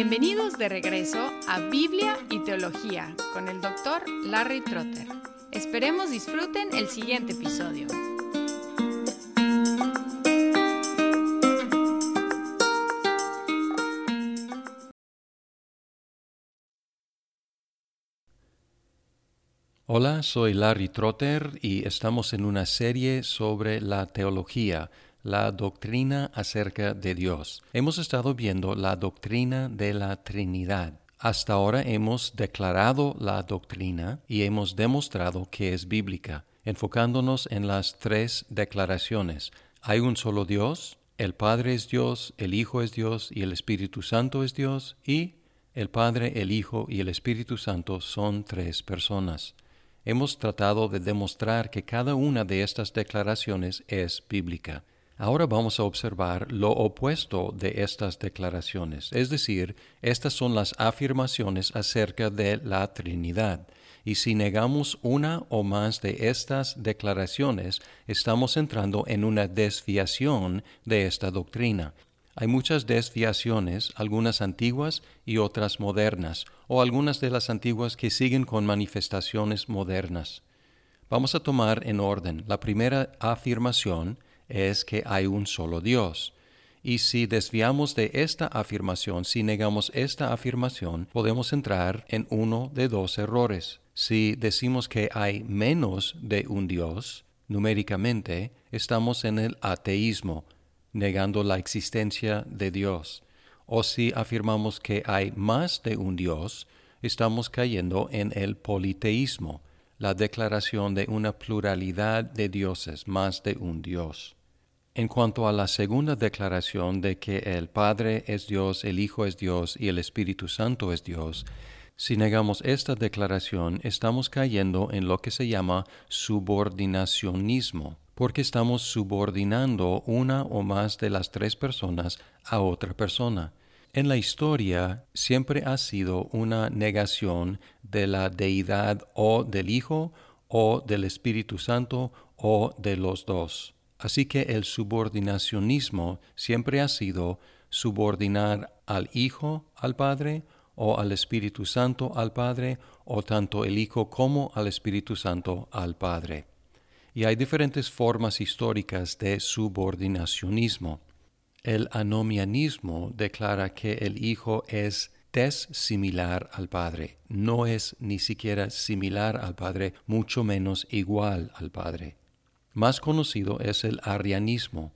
Bienvenidos de regreso a Biblia y Teología con el doctor Larry Trotter. Esperemos disfruten el siguiente episodio. Hola, soy Larry Trotter y estamos en una serie sobre la teología la doctrina acerca de Dios. Hemos estado viendo la doctrina de la Trinidad. Hasta ahora hemos declarado la doctrina y hemos demostrado que es bíblica, enfocándonos en las tres declaraciones. Hay un solo Dios, el Padre es Dios, el Hijo es Dios y el Espíritu Santo es Dios, y el Padre, el Hijo y el Espíritu Santo son tres personas. Hemos tratado de demostrar que cada una de estas declaraciones es bíblica. Ahora vamos a observar lo opuesto de estas declaraciones, es decir, estas son las afirmaciones acerca de la Trinidad. Y si negamos una o más de estas declaraciones, estamos entrando en una desviación de esta doctrina. Hay muchas desviaciones, algunas antiguas y otras modernas, o algunas de las antiguas que siguen con manifestaciones modernas. Vamos a tomar en orden la primera afirmación, es que hay un solo Dios. Y si desviamos de esta afirmación, si negamos esta afirmación, podemos entrar en uno de dos errores. Si decimos que hay menos de un Dios, numéricamente, estamos en el ateísmo, negando la existencia de Dios. O si afirmamos que hay más de un Dios, estamos cayendo en el politeísmo, la declaración de una pluralidad de dioses, más de un Dios. En cuanto a la segunda declaración de que el Padre es Dios, el Hijo es Dios y el Espíritu Santo es Dios, si negamos esta declaración estamos cayendo en lo que se llama subordinacionismo, porque estamos subordinando una o más de las tres personas a otra persona. En la historia siempre ha sido una negación de la deidad o del Hijo o del Espíritu Santo o de los dos. Así que el subordinacionismo siempre ha sido subordinar al Hijo al Padre o al Espíritu Santo al Padre o tanto el Hijo como al Espíritu Santo al Padre. Y hay diferentes formas históricas de subordinacionismo. El anomianismo declara que el Hijo es similar al Padre, no es ni siquiera similar al Padre, mucho menos igual al Padre. Más conocido es el arrianismo,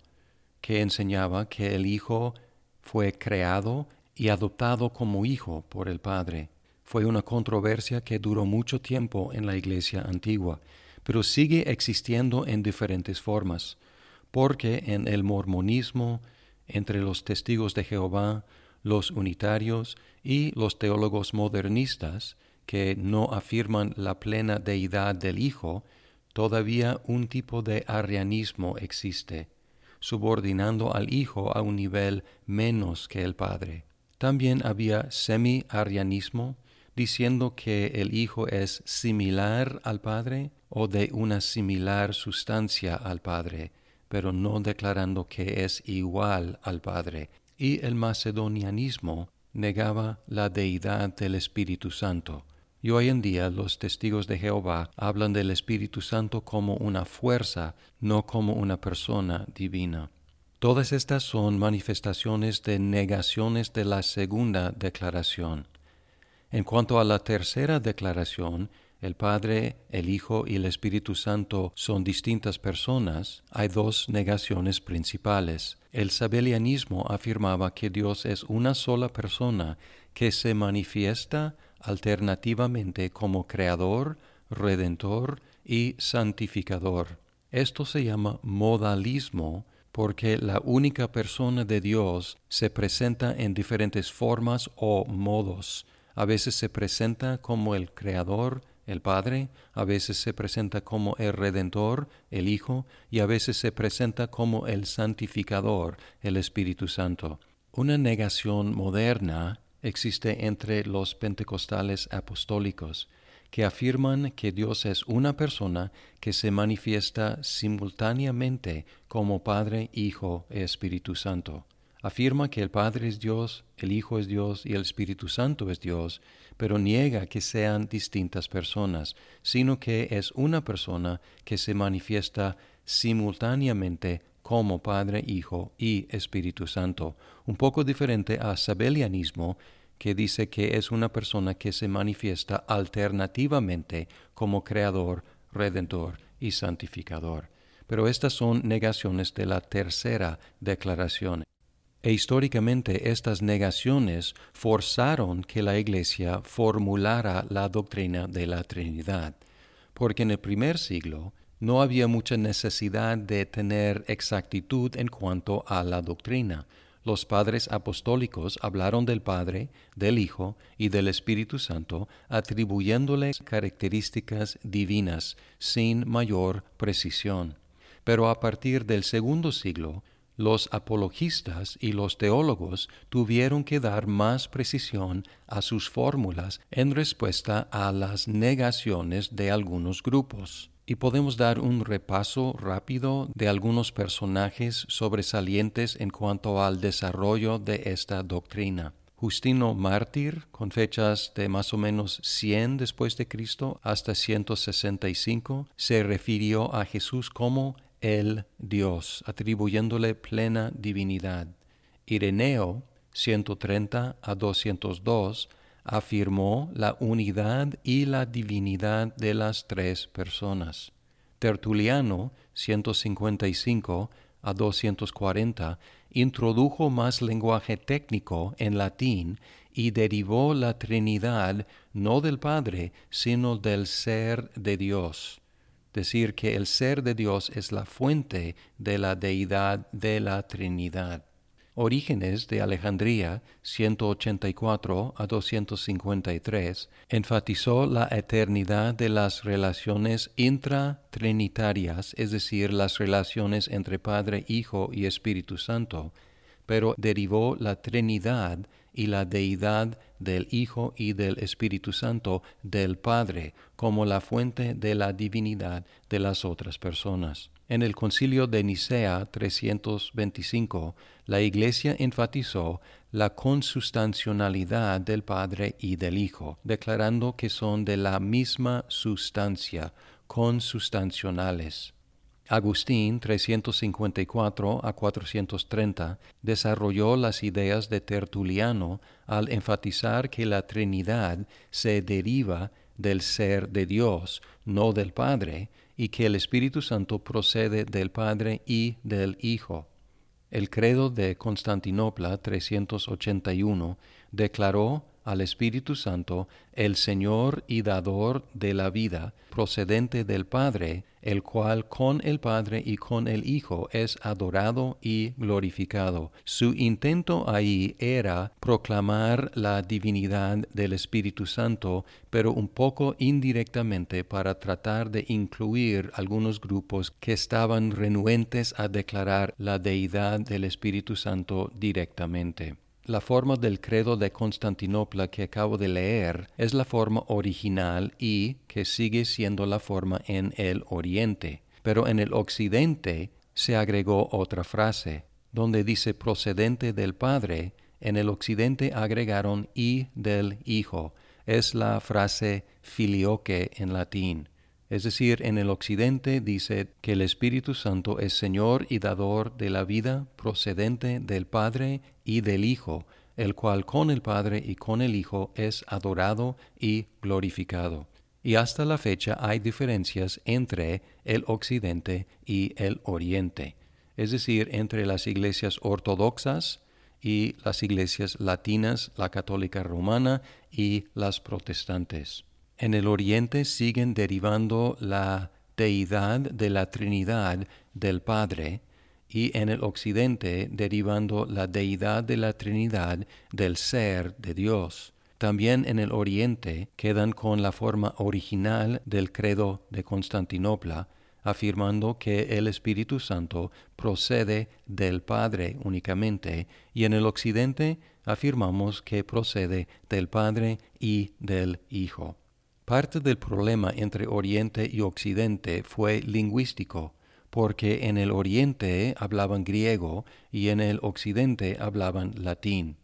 que enseñaba que el Hijo fue creado y adoptado como hijo por el Padre. Fue una controversia que duró mucho tiempo en la Iglesia antigua, pero sigue existiendo en diferentes formas, porque en el mormonismo, entre los testigos de Jehová, los unitarios y los teólogos modernistas, que no afirman la plena deidad del Hijo, todavía un tipo de arrianismo existe, subordinando al Hijo a un nivel menos que el Padre. También había semi-arrianismo, diciendo que el Hijo es similar al Padre o de una similar sustancia al Padre, pero no declarando que es igual al Padre. Y el macedonianismo negaba la deidad del Espíritu Santo, y hoy en día los testigos de Jehová hablan del Espíritu Santo como una fuerza, no como una persona divina. Todas estas son manifestaciones de negaciones de la segunda declaración. En cuanto a la tercera declaración, el Padre, el Hijo y el Espíritu Santo son distintas personas, hay dos negaciones principales. El sabelianismo afirmaba que Dios es una sola persona que se manifiesta alternativamente como creador, redentor y santificador. Esto se llama modalismo porque la única persona de Dios se presenta en diferentes formas o modos. A veces se presenta como el creador, el Padre, a veces se presenta como el Redentor, el Hijo, y a veces se presenta como el Santificador, el Espíritu Santo. Una negación moderna existe entre los pentecostales apostólicos, que afirman que Dios es una persona que se manifiesta simultáneamente como Padre, Hijo y Espíritu Santo. afirma que el Padre es Dios, el Hijo es Dios y el Espíritu Santo es Dios, pero niega que sean distintas personas, sino que es una persona que se manifiesta simultáneamente como Padre, Hijo y Espíritu Santo, un poco diferente a Sabelianismo, que dice que es una persona que se manifiesta alternativamente como Creador, Redentor y Santificador. Pero estas son negaciones de la tercera declaración. E históricamente estas negaciones forzaron que la Iglesia formulara la doctrina de la Trinidad, porque en el primer siglo no había mucha necesidad de tener exactitud en cuanto a la doctrina. Los padres apostólicos hablaron del Padre, del Hijo y del Espíritu Santo, atribuyéndoles características divinas sin mayor precisión. Pero a partir del segundo siglo, los apologistas y los teólogos tuvieron que dar más precisión a sus fórmulas en respuesta a las negaciones de algunos grupos. Y podemos dar un repaso rápido de algunos personajes sobresalientes en cuanto al desarrollo de esta doctrina. Justino Mártir, con fechas de más o menos 100 después de Cristo hasta 165, se refirió a Jesús como el Dios, atribuyéndole plena divinidad. Ireneo, 130 a 202, afirmó la unidad y la divinidad de las tres personas. Tertuliano, 155 a 240, introdujo más lenguaje técnico en latín y derivó la Trinidad no del Padre, sino del ser de Dios decir que el ser de Dios es la fuente de la deidad de la Trinidad. Orígenes de Alejandría, 184 a 253, enfatizó la eternidad de las relaciones intratrinitarias, es decir, las relaciones entre Padre, Hijo y Espíritu Santo, pero derivó la Trinidad y la deidad del Hijo y del Espíritu Santo del Padre como la fuente de la divinidad de las otras personas. En el concilio de Nicea 325, la Iglesia enfatizó la consustancialidad del Padre y del Hijo, declarando que son de la misma sustancia, consustancionales. Agustín, 354 a 430, desarrolló las ideas de Tertuliano al enfatizar que la Trinidad se deriva del ser de Dios, no del Padre, y que el Espíritu Santo procede del Padre y del Hijo. El credo de Constantinopla 381 declaró al Espíritu Santo, el Señor y dador de la vida, procedente del Padre, el cual con el Padre y con el Hijo es adorado y glorificado. Su intento ahí era proclamar la divinidad del Espíritu Santo, pero un poco indirectamente para tratar de incluir algunos grupos que estaban renuentes a declarar la deidad del Espíritu Santo directamente. La forma del credo de Constantinopla que acabo de leer es la forma original y que sigue siendo la forma en el Oriente, pero en el Occidente se agregó otra frase, donde dice procedente del Padre, en el Occidente agregaron y del Hijo, es la frase filioque en latín. Es decir, en el occidente dice que el Espíritu Santo es Señor y dador de la vida procedente del Padre y del Hijo, el cual con el Padre y con el Hijo es adorado y glorificado. Y hasta la fecha hay diferencias entre el occidente y el oriente, es decir, entre las iglesias ortodoxas y las iglesias latinas, la católica romana y las protestantes. En el oriente siguen derivando la deidad de la Trinidad del Padre y en el occidente derivando la deidad de la Trinidad del ser de Dios. También en el oriente quedan con la forma original del credo de Constantinopla, afirmando que el Espíritu Santo procede del Padre únicamente, y en el occidente afirmamos que procede del Padre y del Hijo. Parte del problema entre Oriente y Occidente fue lingüístico, porque en el oriente hablaban griego y en el occidente hablaban latín.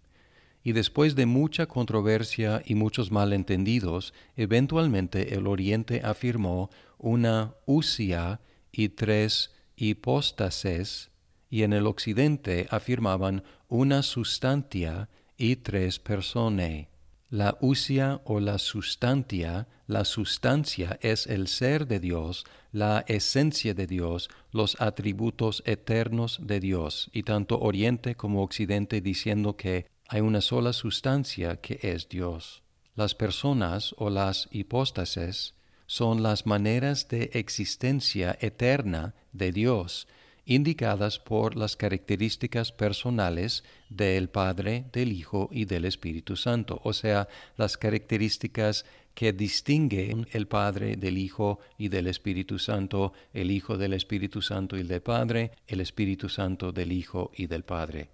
Y después de mucha controversia y muchos malentendidos, eventualmente el oriente afirmó una usia y tres hipóstases, y en el occidente afirmaban una sustantia y tres personae. La usia o la sustantia, la sustancia es el ser de Dios, la esencia de Dios, los atributos eternos de Dios, y tanto Oriente como Occidente diciendo que hay una sola sustancia que es Dios. Las personas o las hipóstases son las maneras de existencia eterna de Dios, indicadas por las características personales del Padre, del Hijo y del Espíritu Santo, o sea, las características que distinguen el Padre del Hijo y del Espíritu Santo, el Hijo del Espíritu Santo y del Padre, el Espíritu Santo del Hijo y del Padre.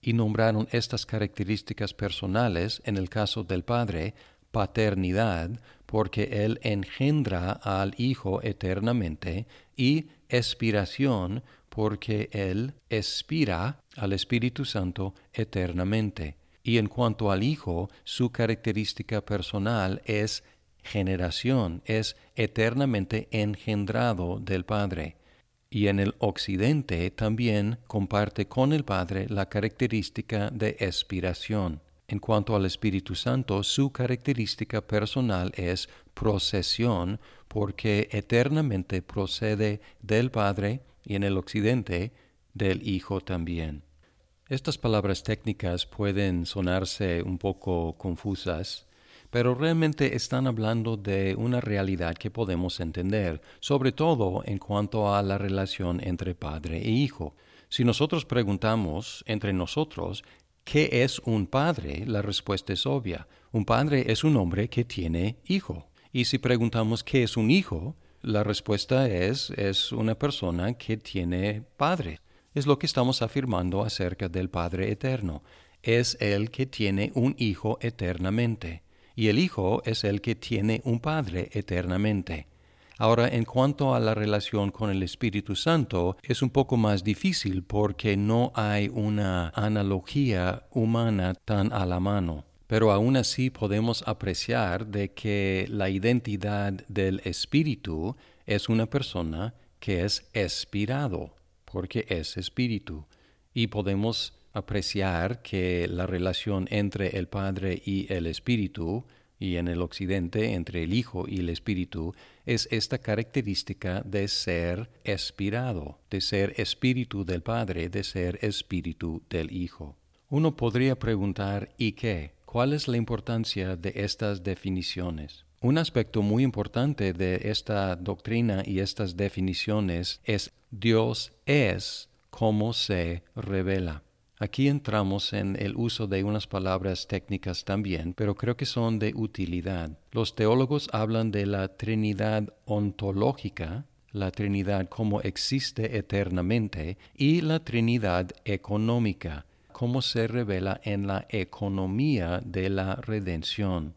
Y nombraron estas características personales, en el caso del Padre, paternidad, porque Él engendra al Hijo eternamente, y expiración, porque Él expira al Espíritu Santo eternamente. Y en cuanto al Hijo, su característica personal es generación, es eternamente engendrado del Padre. Y en el Occidente también comparte con el Padre la característica de expiración. En cuanto al Espíritu Santo, su característica personal es procesión, porque eternamente procede del Padre y en el Occidente del Hijo también. Estas palabras técnicas pueden sonarse un poco confusas, pero realmente están hablando de una realidad que podemos entender, sobre todo en cuanto a la relación entre padre e hijo. Si nosotros preguntamos entre nosotros ¿Qué es un padre? La respuesta es obvia. Un padre es un hombre que tiene hijo. Y si preguntamos qué es un hijo, la respuesta es es una persona que tiene padre. Es lo que estamos afirmando acerca del Padre eterno. Es el que tiene un hijo eternamente. Y el hijo es el que tiene un padre eternamente. Ahora, en cuanto a la relación con el Espíritu Santo, es un poco más difícil porque no hay una analogía humana tan a la mano. Pero aún así podemos apreciar de que la identidad del Espíritu es una persona que es expirado, porque es Espíritu. Y podemos apreciar que la relación entre el Padre y el Espíritu y en el occidente entre el Hijo y el Espíritu es esta característica de ser expirado, de ser espíritu del Padre, de ser espíritu del Hijo. Uno podría preguntar ¿y qué? ¿Cuál es la importancia de estas definiciones? Un aspecto muy importante de esta doctrina y estas definiciones es Dios es como se revela. Aquí entramos en el uso de unas palabras técnicas también, pero creo que son de utilidad. Los teólogos hablan de la Trinidad ontológica, la Trinidad como existe eternamente, y la Trinidad económica, como se revela en la economía de la redención.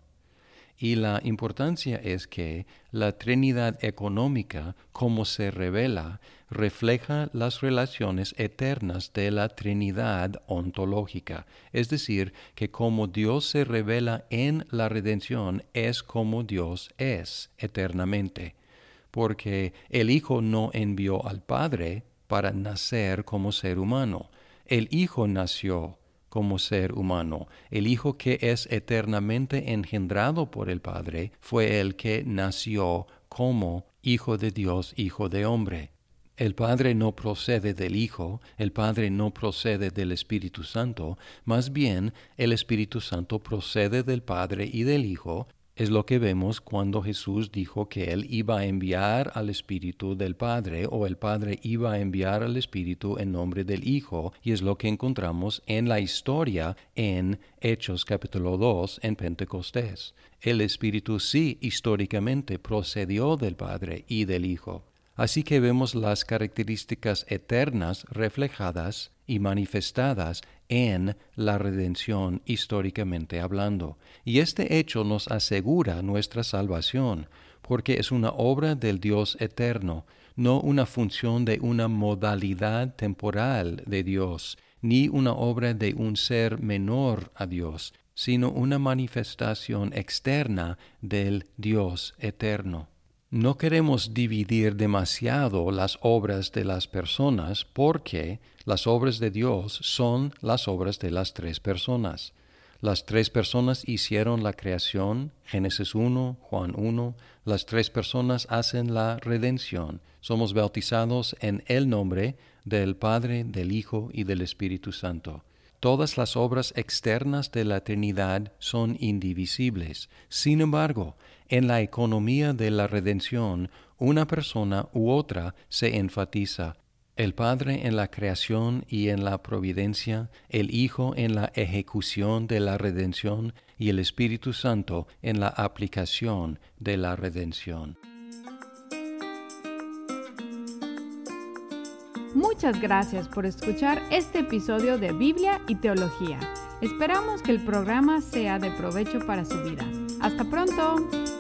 Y la importancia es que la Trinidad económica, como se revela, refleja las relaciones eternas de la Trinidad ontológica, es decir, que como Dios se revela en la redención es como Dios es eternamente, porque el Hijo no envió al Padre para nacer como ser humano, el Hijo nació como ser humano. El Hijo que es eternamente engendrado por el Padre fue el que nació como Hijo de Dios, Hijo de hombre. El Padre no procede del Hijo, el Padre no procede del Espíritu Santo, más bien el Espíritu Santo procede del Padre y del Hijo, es lo que vemos cuando Jesús dijo que Él iba a enviar al Espíritu del Padre o el Padre iba a enviar al Espíritu en nombre del Hijo y es lo que encontramos en la historia en Hechos capítulo 2 en Pentecostés. El Espíritu sí históricamente procedió del Padre y del Hijo. Así que vemos las características eternas reflejadas y manifestadas en la redención históricamente hablando. Y este hecho nos asegura nuestra salvación, porque es una obra del Dios eterno. no una función de una modalidad temporal de Dios, ni una obra de un ser menor a Dios, sino una manifestación externa del Dios eterno. No queremos dividir demasiado las obras de las personas porque las obras de Dios son las obras de las tres personas. Las tres personas hicieron la creación, Génesis 1, Juan 1, las tres personas hacen la redención. Somos bautizados en el nombre del Padre, del Hijo y del Espíritu Santo. Todas las obras externas de la Trinidad son indivisibles. Sin embargo, en la economía de la redención, una persona u otra se enfatiza. El Padre en la creación y en la providencia, el Hijo en la ejecución de la redención y el Espíritu Santo en la aplicación de la redención. Muchas gracias por escuchar este episodio de Biblia y Teología. Esperamos que el programa sea de provecho para su vida. Hasta pronto.